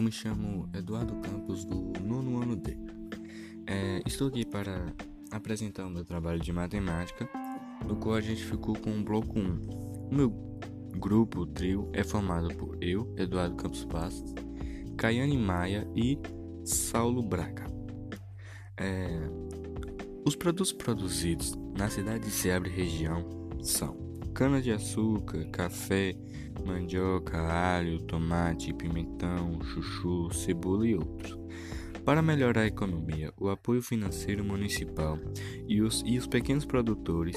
me chamo Eduardo Campos, do nono ano D. É, estou aqui para apresentar o meu trabalho de matemática, no qual a gente ficou com o bloco 1. O meu grupo, o trio, é formado por eu, Eduardo Campos Passos, Caiane Maia e Saulo Braga. É, os produtos produzidos na cidade de Seabra e região são cana-de-açúcar, café, mandioca, alho, tomate, pimentão, chuchu, cebola e outros. Para melhorar a economia, o apoio financeiro municipal e os, e os pequenos produtores,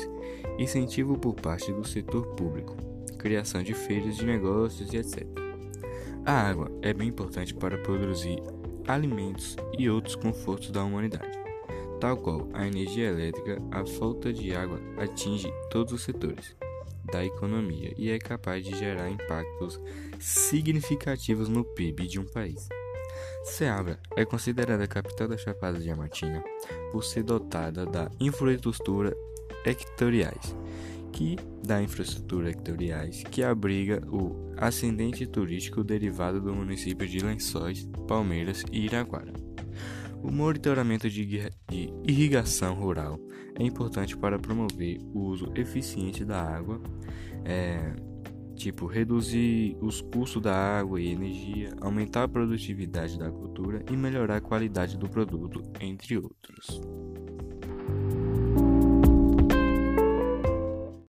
incentivo por parte do setor público, criação de feiras de negócios e etc. A água é bem importante para produzir alimentos e outros confortos da humanidade. Tal qual a energia elétrica, a falta de água atinge todos os setores da economia e é capaz de gerar impactos significativos no PIB de um país. Ceabra é considerada a capital da Chapada Diamantina por ser dotada da infraestrutura ectoriais, que da infraestrutura ectoriais que abriga o ascendente turístico derivado do município de Lençóis, Palmeiras e Iraguara. O monitoramento de, de irrigação rural é importante para promover o uso eficiente da água, é, tipo reduzir os custos da água e energia, aumentar a produtividade da cultura e melhorar a qualidade do produto, entre outros.